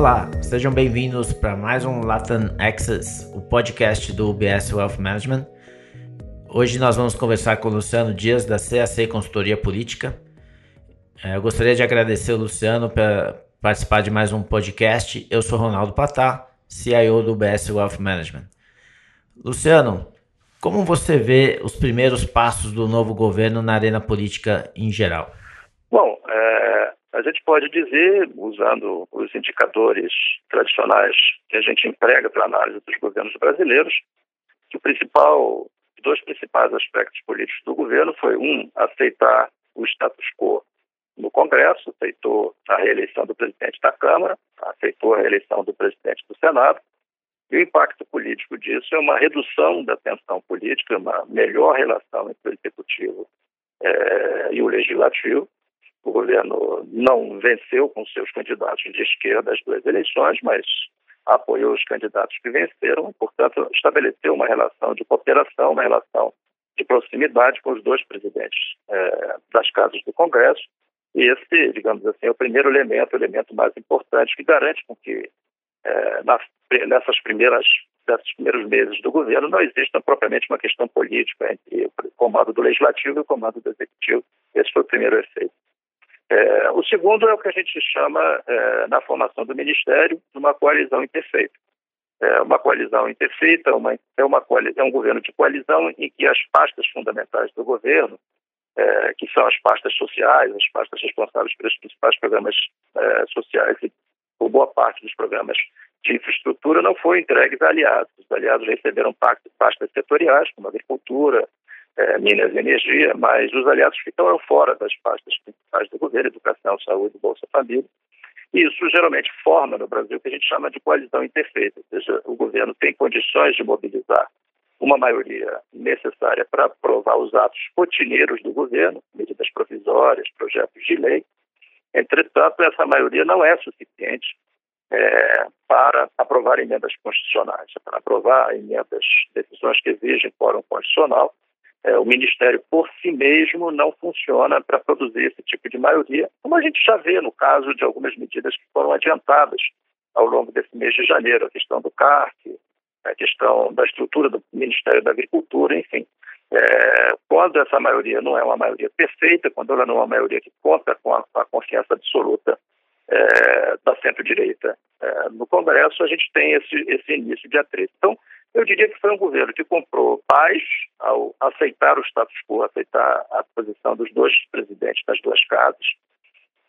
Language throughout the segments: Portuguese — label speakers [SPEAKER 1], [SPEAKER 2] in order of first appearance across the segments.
[SPEAKER 1] Olá, sejam bem-vindos para mais um Latin Access, o podcast do UBS Wealth Management. Hoje nós vamos conversar com o Luciano Dias, da CAC Consultoria Política. É, eu gostaria de agradecer o Luciano por participar de mais um podcast. Eu sou Ronaldo Patá, CIO do UBS Wealth Management. Luciano, como você vê os primeiros passos do novo governo na arena política em geral?
[SPEAKER 2] Bom, é, a gente pode dizer, usando os indicadores tradicionais que a gente emprega para análise dos governos brasileiros, que o principal, dois principais aspectos políticos do governo foi um aceitar o status quo no Congresso, aceitou a reeleição do presidente da Câmara, aceitou a reeleição do presidente do Senado. E o impacto político disso é uma redução da tensão política, uma melhor relação entre o executivo é, e o legislativo, o governo não venceu com seus candidatos de esquerda as duas eleições, mas apoiou os candidatos que venceram, portanto, estabeleceu uma relação de cooperação, uma relação de proximidade com os dois presidentes é, das casas do Congresso. E esse, digamos assim, é o primeiro elemento, o elemento mais importante que garante com que é, nessas primeiras desses primeiros meses do governo não exista propriamente uma questão política entre o comando do legislativo e o comando do executivo. Esse foi o primeiro efeito. É, o segundo é o que a gente chama, é, na formação do Ministério, de uma coalizão imperfeita. É uma coalizão imperfeita uma, é, uma, é um governo de coalizão em que as pastas fundamentais do governo, é, que são as pastas sociais, as pastas responsáveis pelos principais programas é, sociais e por boa parte dos programas de infraestrutura, não foram entregues a aliados. Os aliados receberam pastas setoriais, como agricultura, é, Minas e Energia, mas os aliados ficaram fora das pastas principais do governo, Educação, Saúde, Bolsa Família. E isso geralmente forma no Brasil o que a gente chama de coalizão imperfeita, ou seja, o governo tem condições de mobilizar uma maioria necessária para aprovar os atos rotineiros do governo, medidas provisórias, projetos de lei. Entretanto, essa maioria não é suficiente é, para aprovar emendas constitucionais, para aprovar emendas, decisões que exigem fórum constitucional é, o Ministério por si mesmo não funciona para produzir esse tipo de maioria, como a gente já vê no caso de algumas medidas que foram adiantadas ao longo desse mês de janeiro, a questão do CARC, a questão da estrutura do Ministério da Agricultura, enfim. É, quando essa maioria não é uma maioria perfeita, quando ela não é uma maioria que conta com a, a confiança absoluta é, da centro-direita é, no Congresso, a gente tem esse, esse início de atrito. Então, eu diria que foi um governo que comprou paz ao aceitar o status quo, aceitar a posição dos dois presidentes das duas casas,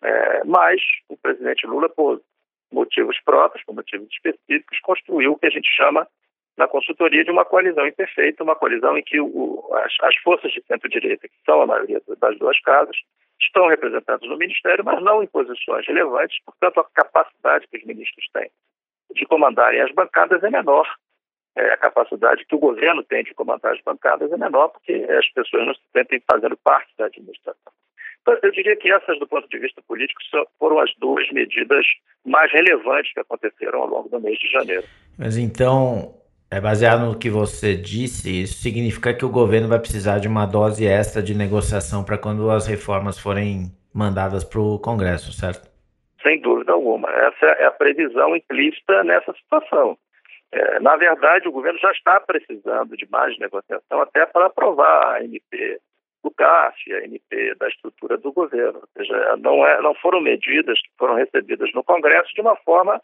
[SPEAKER 2] é, mas o presidente Lula, por motivos próprios, por motivos específicos, construiu o que a gente chama na consultoria de uma coalizão imperfeita, uma coalizão em que o, as, as, forças de centro-direita, que são a maioria das duas casas, estão representadas no Ministério, mas não em posições relevantes, portanto, a capacidade que os ministros têm de comandarem as bancadas é menor é, a capacidade que o governo tem de comandar as bancadas é menor porque as pessoas não se sentem fazendo parte da administração. Então, eu diria que essas, do ponto de vista político, foram as duas medidas mais relevantes que aconteceram ao longo do mês de janeiro.
[SPEAKER 1] Mas então, é baseado no que você disse, isso significa que o governo vai precisar de uma dose extra de negociação para quando as reformas forem mandadas para o Congresso, certo?
[SPEAKER 2] Sem dúvida alguma. Essa é a previsão implícita nessa situação. É, na verdade, o governo já está precisando de mais negociação até para aprovar a MP do CAF, a MP da estrutura do governo. Ou seja, não, é, não foram medidas que foram recebidas no Congresso de uma forma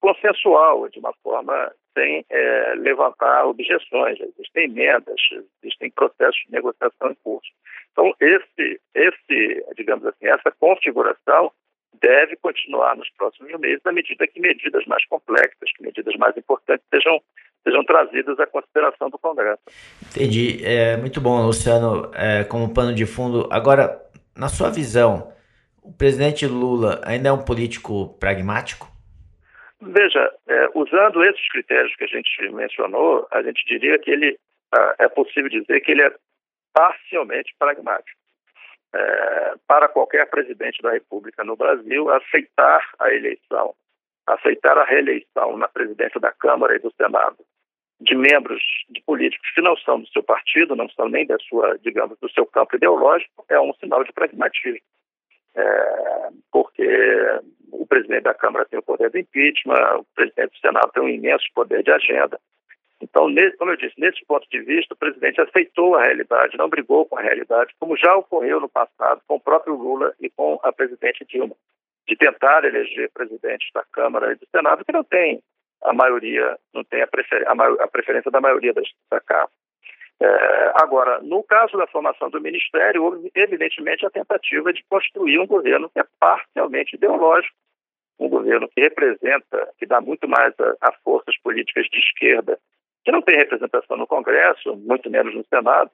[SPEAKER 2] consensual, de uma forma sem é, levantar objeções. Existem emendas, existem processos de negociação em curso. Então, esse, esse digamos assim, essa configuração deve continuar nos próximos meses, à medida que medidas mais complexas, que medidas mais importantes sejam, sejam trazidas à consideração do Congresso.
[SPEAKER 1] Entendi. É, muito bom, Luciano, é, como pano de fundo. Agora, na sua visão, o presidente Lula ainda é um político pragmático?
[SPEAKER 2] Veja, é, usando esses critérios que a gente mencionou, a gente diria que ele ah, é possível dizer que ele é parcialmente pragmático é, para qualquer presidente da República no Brasil aceitar a eleição, aceitar a reeleição na presidência da Câmara e do Senado de membros de políticos que não são do seu partido, não são nem da sua, digamos, do seu campo ideológico, é um sinal de pragmatismo. é, porque o presidente da Câmara tem o poder do impeachment, o presidente do Senado tem um imenso poder de agenda. Então, como eu disse, nesse ponto de vista, o presidente aceitou a realidade, não brigou com a realidade, como já ocorreu no passado com o próprio Lula e com a presidente Dilma, de tentar eleger presidente da Câmara e do Senado que não tem a maioria, não tem a, prefer, a, a preferência da maioria da, da Casa. É, agora, no caso da formação do Ministério, houve evidentemente a tentativa de construir um governo que é parcialmente ideológico, um governo que representa, que dá muito mais a, a forças políticas de esquerda, que não tem representação no Congresso, muito menos no Senado,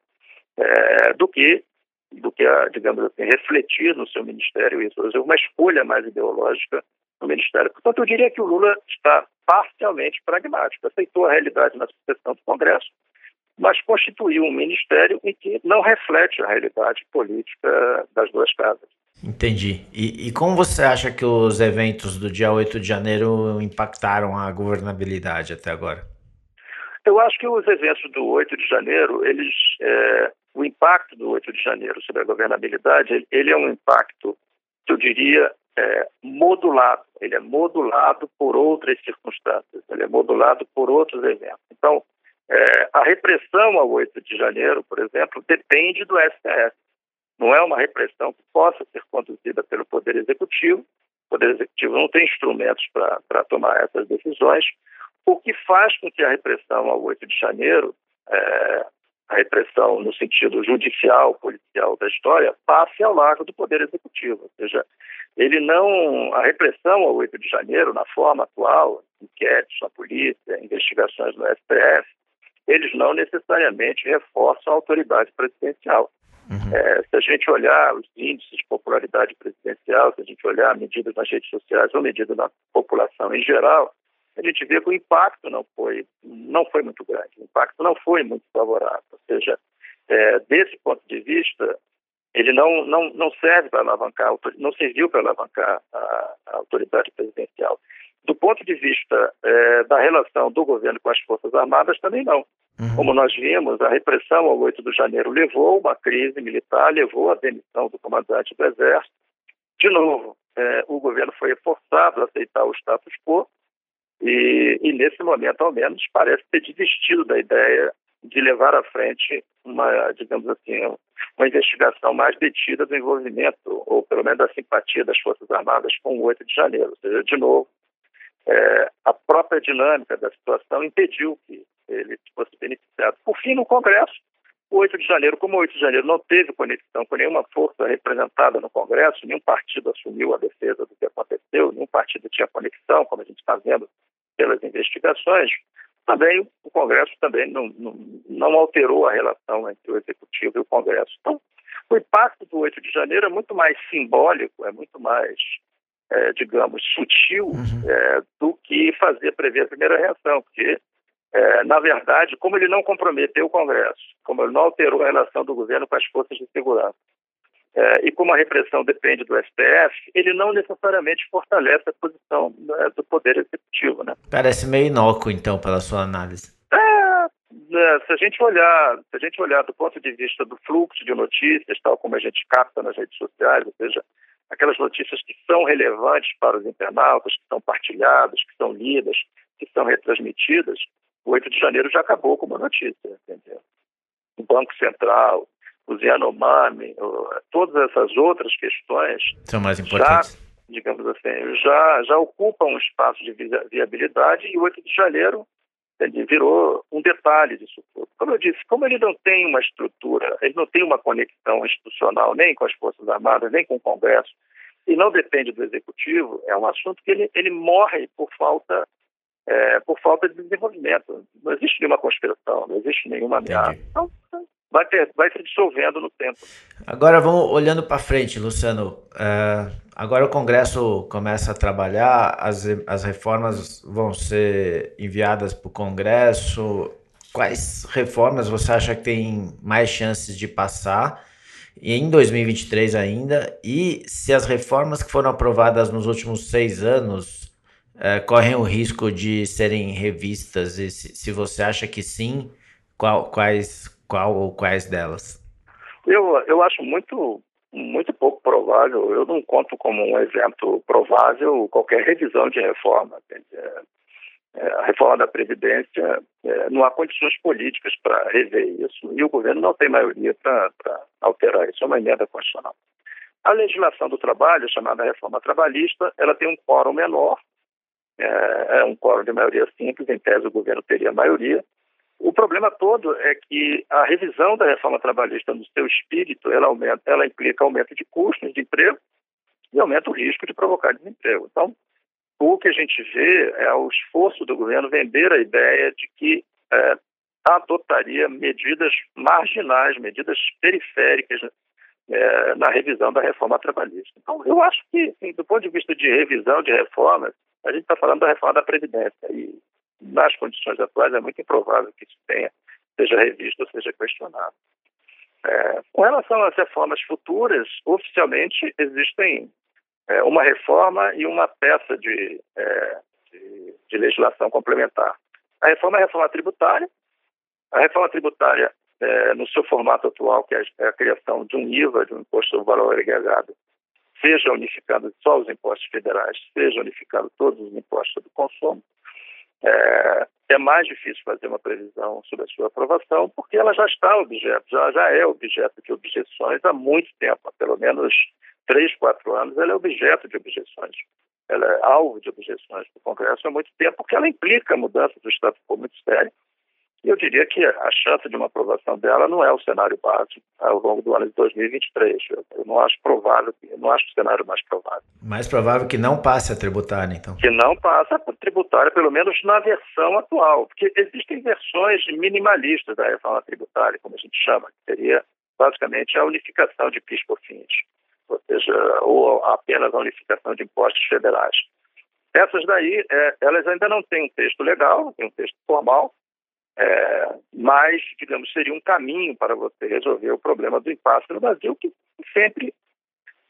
[SPEAKER 2] é, do que do que a, digamos assim, refletir no seu ministério isso, uma escolha mais ideológica no ministério. Portanto, eu diria que o Lula está parcialmente pragmático, aceitou a realidade na sucessão do Congresso, mas constituiu um ministério em que não reflete a realidade política das duas casas.
[SPEAKER 1] Entendi. E, e, como você acha que os eventos do dia 8 de janeiro impactaram a governabilidade até agora?
[SPEAKER 2] Eu acho que os eventos do 8 de janeiro, eles, é, o impacto do 8 de janeiro sobre a governabilidade, ele é um impacto, eu diria, é, modulado. Ele é modulado por outras circunstâncias, ele é modulado por outros eventos. Então, é, a repressão ao 8 de janeiro, por exemplo, depende do STF. Não é uma repressão que possa ser conduzida pelo Poder Executivo. O Poder Executivo não tem instrumentos para tomar essas decisões, o que faz com que a repressão ao 8 de janeiro, é, a repressão no sentido judicial, policial da história, passe ao largo do Poder Executivo. Ou seja, ele não. A repressão ao 8 de janeiro, na forma atual, inquéritos na polícia, investigações no STF, eles não necessariamente reforçam a autoridade presidencial. Uhum. É, se a gente olhar os índices de popularidade presidencial, se a gente olhar medidas nas redes sociais ou medidas na população em geral, a gente vê que o impacto não foi, não foi muito grande, o impacto não foi muito favorável. Ou seja, é, desse ponto de vista, ele não, não, não serve para alavancar, não serviu para alavancar a, a autoridade presidencial. Do ponto de vista é, da relação do governo com as Forças Armadas, também não. Uhum. Como nós vimos, a repressão ao 8 de janeiro levou a uma crise militar, levou à demissão do comandante do Exército. De novo, é, o governo foi forçado a aceitar o status quo e, e, nesse momento, ao menos, parece ter desistido da ideia de levar à frente uma, digamos assim, uma investigação mais detida do envolvimento, ou pelo menos da simpatia das Forças Armadas com o 8 de janeiro. Ou seja, de novo, é, a própria dinâmica da situação impediu que ele fosse beneficiado. Por fim, no Congresso, 8 de janeiro, como o 8 de janeiro não teve conexão com nenhuma força representada no Congresso, nenhum partido assumiu a defesa do que aconteceu, nenhum partido tinha conexão, como a gente está vendo pelas investigações, também o Congresso também não, não, não alterou a relação entre o Executivo e o Congresso. Então, o impacto do 8 de janeiro é muito mais simbólico, é muito mais é, digamos, sutil é, do que fazer prever a primeira reação, porque, é, na verdade, como ele não comprometeu o Congresso, como ele não alterou a relação do governo com as forças de segurança, é, e como a repressão depende do STF, ele não necessariamente fortalece a posição né, do Poder Executivo. Né?
[SPEAKER 1] Parece meio inócuo, então, pela sua análise.
[SPEAKER 2] É, é, se a gente olhar, se a gente olhar do ponto de vista do fluxo de notícias, tal como a gente capta nas redes sociais, ou seja, aquelas notícias que são relevantes para os internautas, que são partilhadas, que são lidas, que são retransmitidas, o 8 de janeiro já acabou como notícia, entendeu? O Banco Central, o Yanomami, todas essas outras questões
[SPEAKER 1] são mais importantes.
[SPEAKER 2] Já, digamos assim, já, já ocupam um espaço de viabilidade e o 8 de janeiro ele virou um detalhe disso tudo. Como eu disse, como ele não tem uma estrutura, ele não tem uma conexão institucional nem com as Forças Armadas, nem com o Congresso, e não depende do Executivo, é um assunto que ele, ele morre por falta, é, por falta de desenvolvimento. Não existe nenhuma conspiração, não existe nenhuma ameaça. Então, vai, ter, vai se dissolvendo no tempo.
[SPEAKER 1] Agora vamos olhando para frente, Luciano. Uh, agora o Congresso começa a trabalhar, as, as reformas vão ser enviadas para o Congresso. Quais reformas você acha que tem mais chances de passar? em 2023 ainda, e se as reformas que foram aprovadas nos últimos seis anos uh, correm o risco de serem revistas, e se, se você acha que sim, qual, quais, qual ou quais delas?
[SPEAKER 2] Eu, eu acho muito, muito pouco provável. Eu não conto como um evento provável qualquer revisão de reforma. É, a reforma da Previdência, é, não há condições políticas para rever isso e o governo não tem maioria para alterar isso. É uma emenda constitucional. A legislação do trabalho, chamada reforma trabalhista, ela tem um quórum menor, é, é um quórum de maioria simples, em tese o governo teria maioria, o problema todo é que a revisão da reforma trabalhista no seu espírito, ela, aumenta, ela implica aumento de custos de emprego e aumenta o risco de provocar desemprego. Então, o que a gente vê é o esforço do governo vender a ideia de que é, adotaria medidas marginais, medidas periféricas é, na revisão da reforma trabalhista. Então, eu acho que, assim, do ponto de vista de revisão de reformas, a gente está falando da reforma da Previdência. E nas condições atuais, é muito improvável que isso tenha, seja revisto ou seja questionado. É, com relação às reformas futuras, oficialmente existem é, uma reforma e uma peça de, é, de, de, legislação complementar. A reforma é a reforma tributária. A reforma tributária, é, no seu formato atual, que é, é a criação de um IVA, de um imposto sobre valor agregado, seja unificando só os impostos federais, seja unificando todos os impostos do consumo. É, é, mais difícil fazer uma previsão sobre a sua aprovação, porque ela já está objeto, já, já é objeto de objeções há muito tempo, há pelo menos três, quatro anos, ela é objeto de objeções. Ela é alvo de objeções do Congresso há muito tempo, porque ela implica mudança do status quo muito eu diria que a chance de uma aprovação dela não é o cenário básico ao longo do ano de 2023. Eu, eu não acho provável, eu não acho o cenário mais provável.
[SPEAKER 1] Mais provável que não passe a tributária, então.
[SPEAKER 2] Que não passe a tributária, pelo menos na versão atual, porque existem versões minimalistas da reforma tributária, como a gente chama, que seria basicamente a unificação de PIS por fins, ou seja, ou apenas a unificação de impostos federais. Essas daí, é, elas ainda não têm um texto legal, não têm um texto formal, é, mas, digamos, seria um caminho para você resolver o problema do impasse no Brasil, que sempre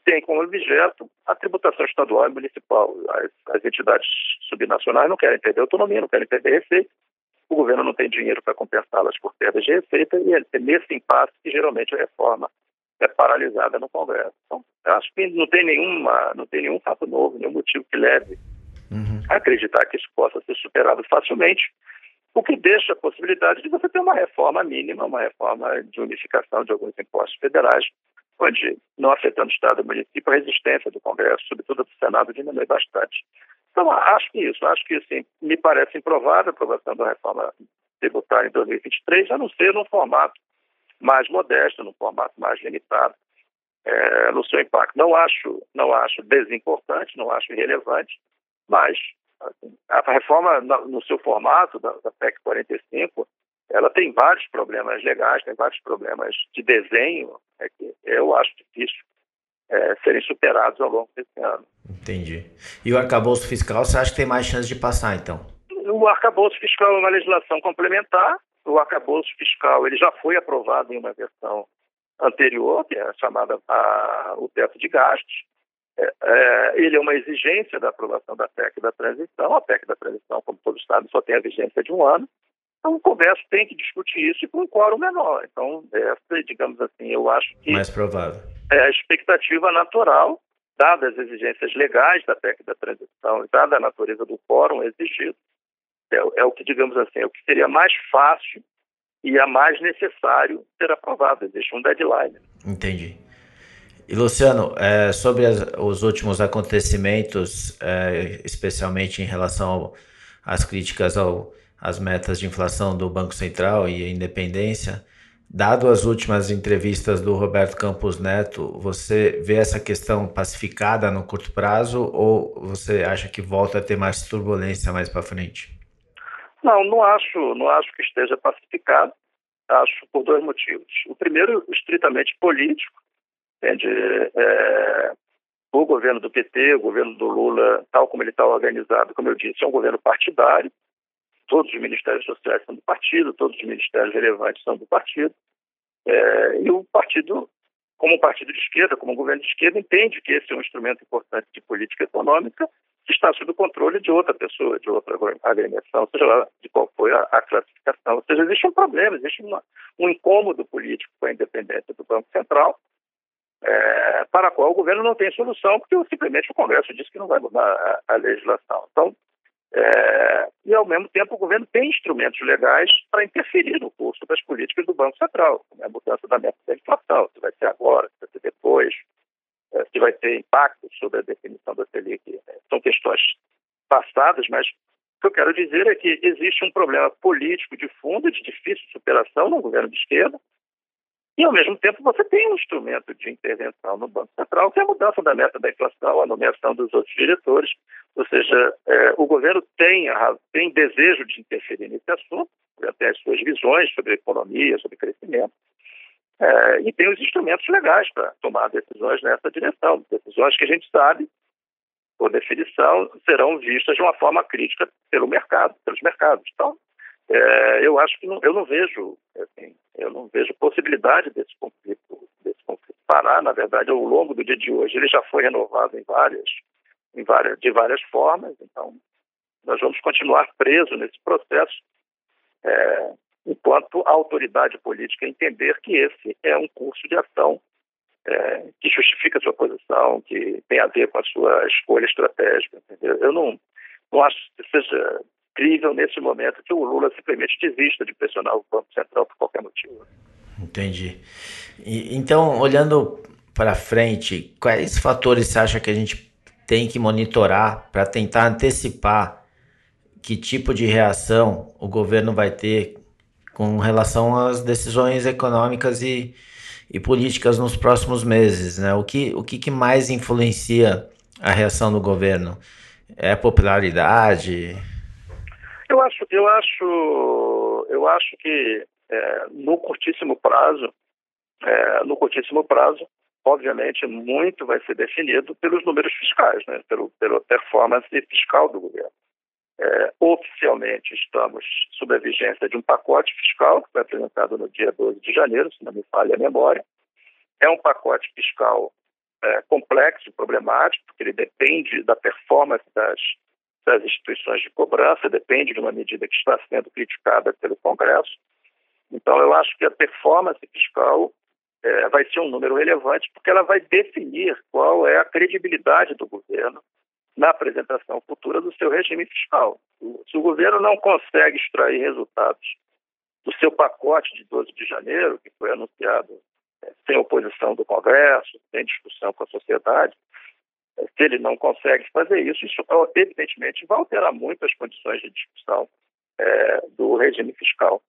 [SPEAKER 2] tem como objeto a tributação estadual e municipal. As, as entidades subnacionais não querem perder autonomia, não querem perder receita, o governo não tem dinheiro para compensá-las por perdas de receita, e é nesse impasse que geralmente a reforma é paralisada no Congresso. Então, acho que não tem, nenhuma, não tem nenhum fato novo, nenhum motivo que leve uhum. a acreditar que isso possa ser superado facilmente o que deixa a possibilidade de você ter uma reforma mínima, uma reforma de unificação de alguns impostos federais, onde, não afetando o Estado e o município, a resistência do Congresso, sobretudo do Senado, diminui bastante. Então, acho que isso, acho que, assim, me parece improvável a aprovação da reforma tributária em 2023, a não ser num formato mais modesto, num formato mais limitado, é, no seu impacto. Não acho, não acho desimportante, não acho irrelevante, mas a reforma, no seu formato, da, da PEC 45, ela tem vários problemas legais, tem vários problemas de desenho, é que eu acho difícil é, serem superados ao longo desse ano.
[SPEAKER 1] Entendi. E o arcabouço fiscal, você acha que tem mais chance de passar, então?
[SPEAKER 2] O arcabouço fiscal é uma legislação complementar. O arcabouço fiscal ele já foi aprovado em uma versão anterior, que é chamada a, o teto de gastos. É, é, ele é uma exigência da aprovação da PEC da transição. A PEC da transição, como todos sabem, só tem a vigência de um ano. Então, o Congresso tem que discutir isso com um quórum menor. Então, essa, digamos assim, eu acho que.
[SPEAKER 1] Mais provável.
[SPEAKER 2] É a expectativa natural, dadas as exigências legais da PEC da transição e dada a natureza do quórum exigido, é, é o que, digamos assim, é o que seria mais fácil e é mais necessário ser aprovado. Existe um deadline.
[SPEAKER 1] Entendi. E Luciano, é, sobre as, os últimos acontecimentos, é, especialmente em relação às críticas ao, às metas de inflação do Banco Central e a independência, dado as últimas entrevistas do Roberto Campos Neto, você vê essa questão pacificada no curto prazo ou você acha que volta a ter mais turbulência mais para frente?
[SPEAKER 2] Não, não acho, não acho que esteja pacificado. Acho por dois motivos. O primeiro, estritamente político Entende? É, o governo do PT, o governo do Lula, tal como ele está organizado, como eu disse, é um governo partidário. Todos os ministérios sociais são do partido, todos os ministérios relevantes são do partido. É, e o partido, como um partido de esquerda, como um governo de esquerda, entende que esse é um instrumento importante de política econômica que está sob o controle de outra pessoa, de outra agremiação, seja lá de qual foi a, a classificação. Ou seja, existe um problema, existe uma, um incômodo político com a independência do Banco Central, é, para a qual o governo não tem solução, porque simplesmente o Congresso disse que não vai mudar a, a legislação. Então, é, e, ao mesmo tempo, o governo tem instrumentos legais para interferir no curso das políticas do Banco Central, como é a mudança da meta da inflação, se vai ser agora, se vai ser depois, é, se vai ter impacto sobre a definição da Selic. É, são questões passadas, mas o que eu quero dizer é que existe um problema político de fundo, de difícil superação no governo de esquerda, e, ao mesmo tempo, você tem um instrumento de intervenção no Banco Central, que é a mudança da meta da inflação, a nomeação dos outros diretores. Ou seja, é, o governo tem, a, tem desejo de interferir nesse assunto, tem as suas visões sobre economia, sobre crescimento, é, e tem os instrumentos legais para tomar decisões nessa direção. Decisões que a gente sabe, por definição, serão vistas de uma forma crítica pelo mercado, pelos mercados. Então, é, eu acho que não, eu não vejo, assim, eu não vejo possibilidade desse conflito, desse conflito parar. Na verdade, ao longo do dia de hoje, ele já foi renovado em várias, em várias, de várias formas. Então, nós vamos continuar presos nesse processo, é, enquanto a autoridade política entender que esse é um curso de ação é, que justifica a sua posição, que tem a ver com a sua escolha estratégica. Entendeu? Eu não, não acho que seja crível nesse momento que o Lula simplesmente desista de pressionar o Banco Central por qualquer motivo.
[SPEAKER 1] Entendi. E, então, olhando para frente, quais fatores você acha que a gente tem que monitorar para tentar antecipar que tipo de reação o governo vai ter com relação às decisões econômicas e, e políticas nos próximos meses, né? O que, o que, que mais influencia a reação do governo? É popularidade?
[SPEAKER 2] Eu acho, eu acho, eu acho que é, no curtíssimo prazo, é, no curtíssimo prazo, obviamente muito vai ser definido pelos números fiscais, né, pelo, pela performance fiscal do governo. É, oficialmente estamos sob a vigência de um pacote fiscal que foi apresentado no dia 12 de janeiro, se não me falha a memória. É um pacote fiscal é, complexo, problemático, porque ele depende da performance das das instituições de cobrança, depende de uma medida que está sendo criticada pelo Congresso. Então, eu acho que a performance fiscal é, vai ser um número relevante, porque ela vai definir qual é a credibilidade do governo na apresentação futura do seu regime fiscal. Se o governo não consegue extrair resultados do seu pacote de 12 de janeiro, que foi anunciado é, sem oposição do Congresso, sem discussão com a sociedade, se ele não consegue fazer isso, isso evidentemente vai alterar muito as condições de discussão é, do regime fiscal.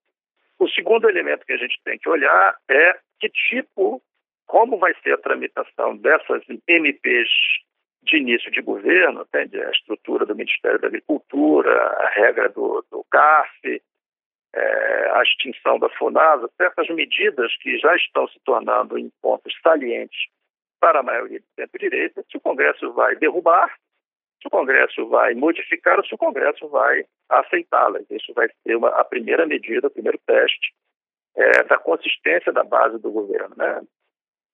[SPEAKER 2] O segundo elemento que a gente tem que olhar é que tipo, como vai ser a tramitação dessas MPs de início de governo, entende? a estrutura do Ministério da Agricultura, a regra do, do CARF, é, a extinção da FUNASA, certas medidas que já estão se tornando em pontos salientes para a maioria do centro-direita, se o Congresso vai derrubar, se o Congresso vai modificar ou se o Congresso vai aceitá-las. Isso vai ser uma, a primeira medida, o primeiro teste é, da consistência da base do governo. Né?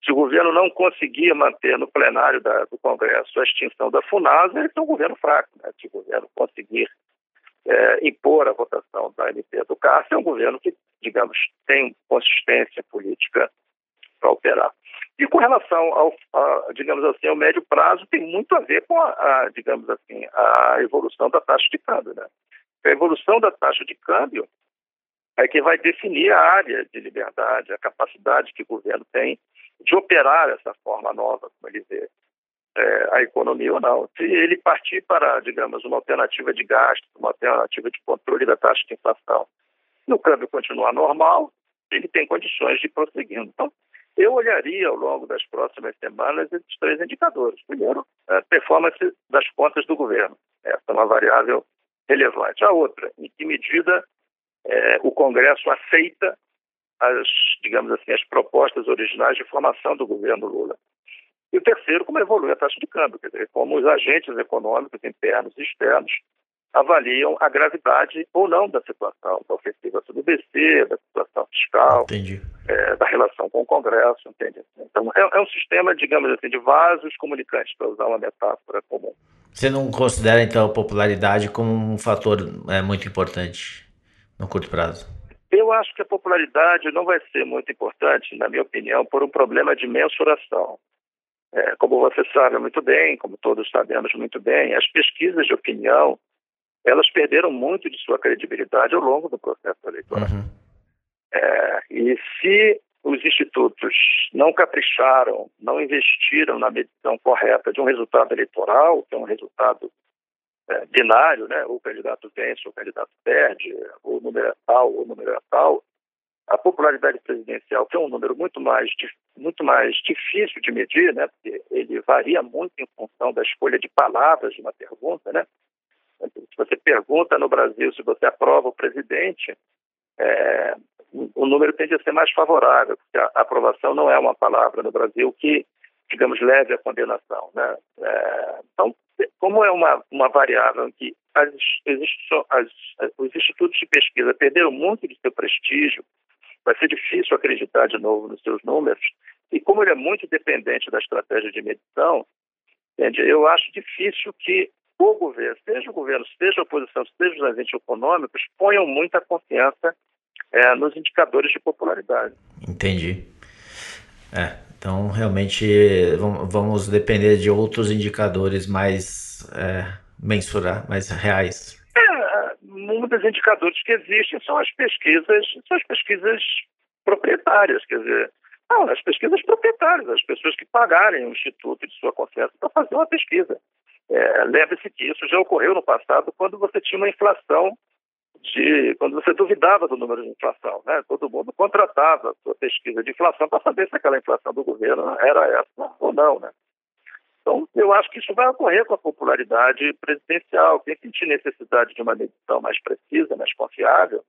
[SPEAKER 2] Se o governo não conseguir manter no plenário da, do Congresso a extinção da FUNASA, ele tem um governo fraco. Né? Se o governo conseguir é, impor a votação da MP do CARF, é um governo que, digamos, tem consistência política para operar. E com relação ao, a, digamos assim, ao médio prazo, tem muito a ver com a, a, digamos assim, a evolução da taxa de câmbio, né? A evolução da taxa de câmbio é que vai definir a área de liberdade, a capacidade que o governo tem de operar essa forma nova, como ele vê é, a economia ou não. Se ele partir para, digamos, uma alternativa de gasto, uma alternativa de controle da taxa de inflação, no câmbio continuar normal, ele tem condições de prosseguir. Então, eu olharia ao longo das próximas semanas esses três indicadores. Primeiro, a performance das contas do governo. Essa é uma variável relevante. A outra, em que medida é, o Congresso aceita as, digamos assim, as propostas originais de formação do governo Lula. E o terceiro, como evolui a taxa de câmbio, quer dizer, como os agentes econômicos internos e externos avaliam a gravidade ou não da situação, da ofensiva sobre o BC, da situação fiscal, é, da relação com o Congresso, entende? Então, é, é, um sistema, digamos assim, de vasos comunicantes, para usar uma metáfora comum.
[SPEAKER 1] Você não considera, então, a popularidade como um fator é, muito importante no curto prazo?
[SPEAKER 2] Eu acho que a popularidade não vai ser muito importante, na minha opinião, por um problema de mensuração. É, como você sabe muito bem, como todos sabemos muito bem, as pesquisas de opinião, elas perderam muito de sua credibilidade ao longo do processo eleitoral. Uhum. É, e se os institutos não capricharam, não investiram na medição correta de um resultado eleitoral, que é um resultado é, binário, né? ou o candidato vence, ou o candidato perde, ou o número é tal, ou o número é tal, a popularidade presidencial, que é um número muito mais, muito mais difícil de medir, né? porque ele varia muito em função da escolha de palavras de uma pergunta. Né? Se você pergunta no Brasil se você aprova o presidente, é, o número tende a ser mais favorável, porque a aprovação não é uma palavra no Brasil que, digamos, leve à condenação. Né? É, então, como é uma, uma variável que as, as, os institutos de pesquisa perderam muito de seu prestígio, vai ser difícil acreditar de novo nos seus números, e como ele é muito dependente da estratégia de medição, eu acho difícil que o governo, seja o governo, seja a oposição, seja os agentes econômicos, ponham muita confiança é, nos indicadores de popularidade.
[SPEAKER 1] Entendi. É, então realmente vamos depender de outros indicadores mais é, mensurar, mais reais.
[SPEAKER 2] É, um dos indicadores que existem são as pesquisas, são as pesquisas proprietárias, quer dizer, não, as pesquisas proprietárias, as pessoas que pagarem o instituto de sua confiança para fazer uma pesquisa. É, Lembre-se que isso já ocorreu no passado quando você tinha uma inflação de quando você duvidava do número de inflação, né? Todo mundo contratava sua pesquisa de inflação para saber se aquela inflação do governo era essa ou não, né? Então, eu acho que isso vai ocorrer com a popularidade presidencial. Quem sentir necessidade de uma medição mais precisa, mais confiável,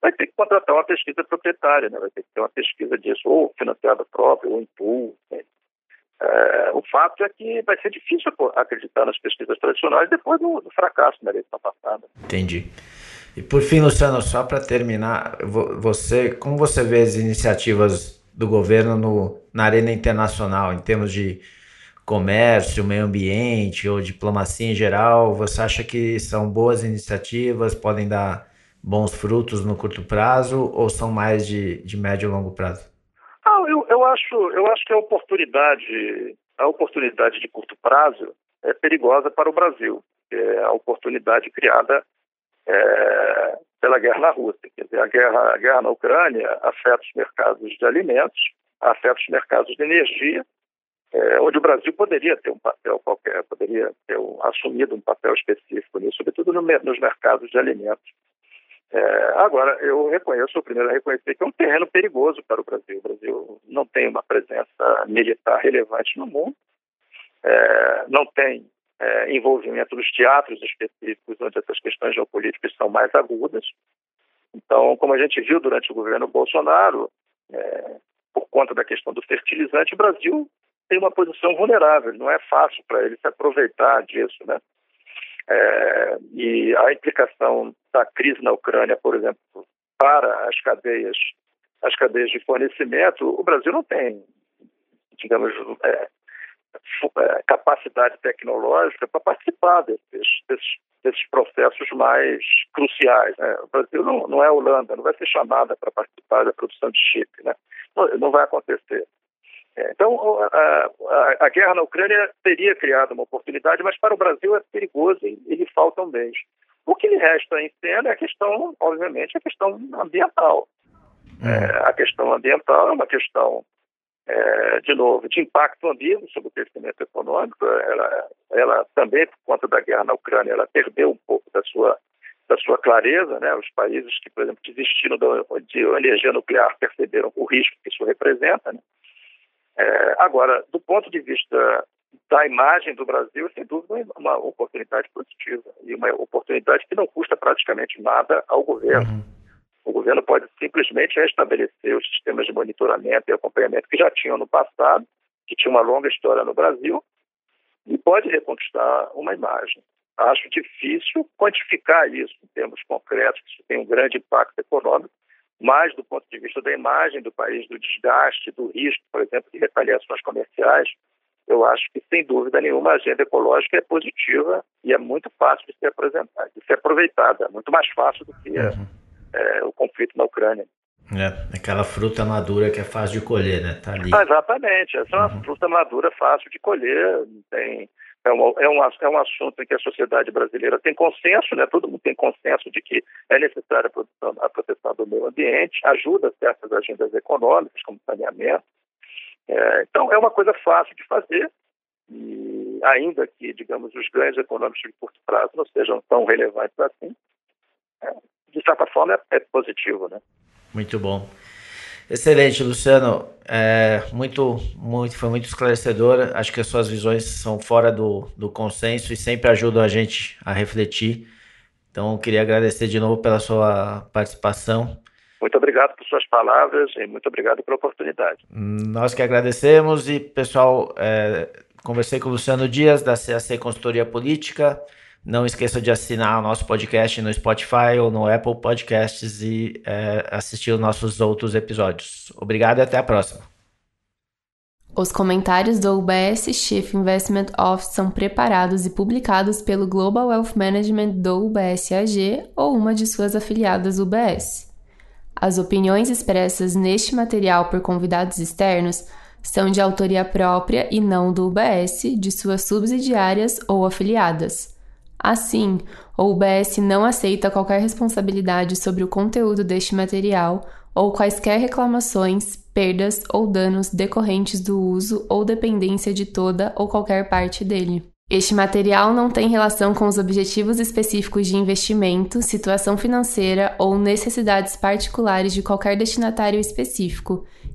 [SPEAKER 2] vai ter que contratar uma pesquisa proprietária, né? vai ter que ter uma pesquisa disso, ou financiada própria, ou em. Né? É, o fato é que vai ser difícil acreditar nas pesquisas tradicionais depois do, do fracasso na eleição passada.
[SPEAKER 1] Entendi. E por fim, Luciano, só para terminar, você, como você vê as iniciativas do governo no, na arena internacional, em termos de comércio, meio ambiente ou diplomacia em geral, você acha que são boas iniciativas, podem dar bons frutos no curto prazo ou são mais de, de médio e longo prazo?
[SPEAKER 2] Acho, eu acho que a oportunidade, a oportunidade de curto prazo é perigosa para o Brasil. É a oportunidade criada é, pela guerra na Rússia. Quer dizer, a guerra, a guerra na Ucrânia afeta os mercados de alimentos, afeta os mercados de energia, é, onde o Brasil poderia ter um papel qualquer, poderia ter um, assumido um papel específico nisso, sobretudo no, nos mercados de alimentos. É, agora, eu reconheço, o primeiro a reconhecer que é um terreno perigoso para o Brasil. O Brasil não tem uma presença militar relevante no mundo, é, não tem é, envolvimento nos teatros específicos, onde essas questões geopolíticas são mais agudas. Então, como a gente viu durante o governo Bolsonaro, é, por conta da questão do fertilizante, o Brasil tem uma posição vulnerável, não é fácil para ele se aproveitar disso, né? É, e a implicação da crise na Ucrânia, por exemplo, para as cadeias, as cadeias de fornecimento, o Brasil não tem, digamos, é, é, capacidade tecnológica para participar desses, desses, desses, processos mais cruciais. Né? O Brasil não, não é Holanda, não vai ser chamada para participar da produção de chip. Né? Não, não vai acontecer. É, então, a, a, a, guerra na Ucrânia teria criado uma oportunidade, mas para o Brasil é perigoso e, e lhe faltam bens. O que lhe resta em cena é a questão, obviamente, a questão ambiental. É, a questão ambiental é uma questão é, de novo, de impacto ambíguo sobre o crescimento econômico. Ela, ela também, por conta da guerra na Ucrânia, ela perdeu um pouco da sua da sua clareza, né? Os países que, por exemplo, desistiram de energia nuclear perceberam o risco que isso representa, né? É, agora, do ponto de vista da imagem do Brasil, sem dúvida, é uma oportunidade positiva e uma oportunidade que não custa praticamente nada ao governo. Uhum. O governo pode simplesmente restabelecer os sistemas de monitoramento e acompanhamento que já tinham no passado, que tinha uma longa história no Brasil, e pode reconquistar uma imagem. Acho difícil quantificar isso em termos concretos, que isso tem um grande impacto econômico, mas do ponto de vista da imagem do país, do desgaste, do risco, por exemplo, de retaliações comerciais, eu acho que, sem dúvida nenhuma, a agenda ecológica é positiva e é muito fácil de ser apresentada, de ser aproveitada, muito mais fácil do que uhum é, o conflito na Ucrânia.
[SPEAKER 1] É, aquela fruta madura que é fácil de colher, né? Tá ali.
[SPEAKER 2] Ah, exatamente. Essa é uma uhum. fruta madura fácil de colher. Tem, é, uma, é, um, é um assunto em que a sociedade brasileira tem consenso, né? todo mundo tem consenso de que é necessária a proteção, a proteção do meio ambiente, ajuda certas agendas econômicas, como saneamento. É, então, é uma coisa fácil de fazer, e ainda que, digamos, os ganhos econômicos de curto prazo não sejam tão relevantes assim, é, de certa forma é, é positivo, né?
[SPEAKER 1] Muito bom. Excelente, Luciano. É, muito, muito, foi muito esclarecedor. Acho que as suas visões são fora do, do consenso e sempre ajudam a gente a refletir. Então, queria agradecer de novo pela sua participação.
[SPEAKER 2] Muito obrigado por suas palavras e muito obrigado pela oportunidade.
[SPEAKER 1] Nós que agradecemos e, pessoal, é, conversei com o Luciano Dias, da CAC Consultoria Política. Não esqueça de assinar o nosso podcast no Spotify ou no Apple Podcasts e é, assistir os nossos outros episódios. Obrigado e até a próxima.
[SPEAKER 3] Os comentários do UBS Chief Investment Office são preparados e publicados pelo Global Wealth Management do UBS AG ou uma de suas afiliadas UBS. As opiniões expressas neste material por convidados externos são de autoria própria e não do UBS, de suas subsidiárias ou afiliadas. Assim, o UBS não aceita qualquer responsabilidade sobre o conteúdo deste material ou quaisquer reclamações, perdas ou danos decorrentes do uso ou dependência de toda ou qualquer parte dele. Este material não tem relação com os objetivos específicos de investimento, situação financeira ou necessidades particulares de qualquer destinatário específico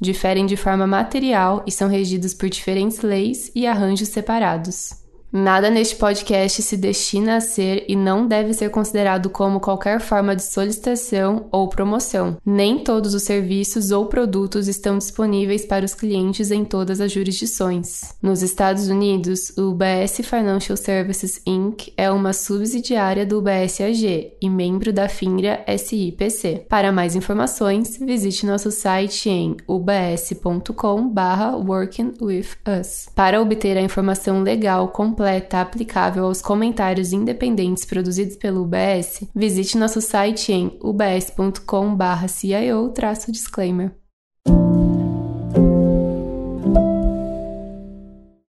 [SPEAKER 3] diferem de forma material e são regidos por diferentes leis e arranjos separados. Nada neste podcast se destina a ser e não deve ser considerado como qualquer forma de solicitação ou promoção. Nem todos os serviços ou produtos estão disponíveis para os clientes em todas as jurisdições. Nos Estados Unidos, o UBS Financial Services Inc. é uma subsidiária do UBS AG e membro da FINRA SIPC. Para mais informações, visite nosso site em ubs.com/workingwithus. Para obter a informação legal completa completa aplicável aos comentários independentes produzidos pelo UBS, visite nosso site em ubs.com/cio-disclaimer.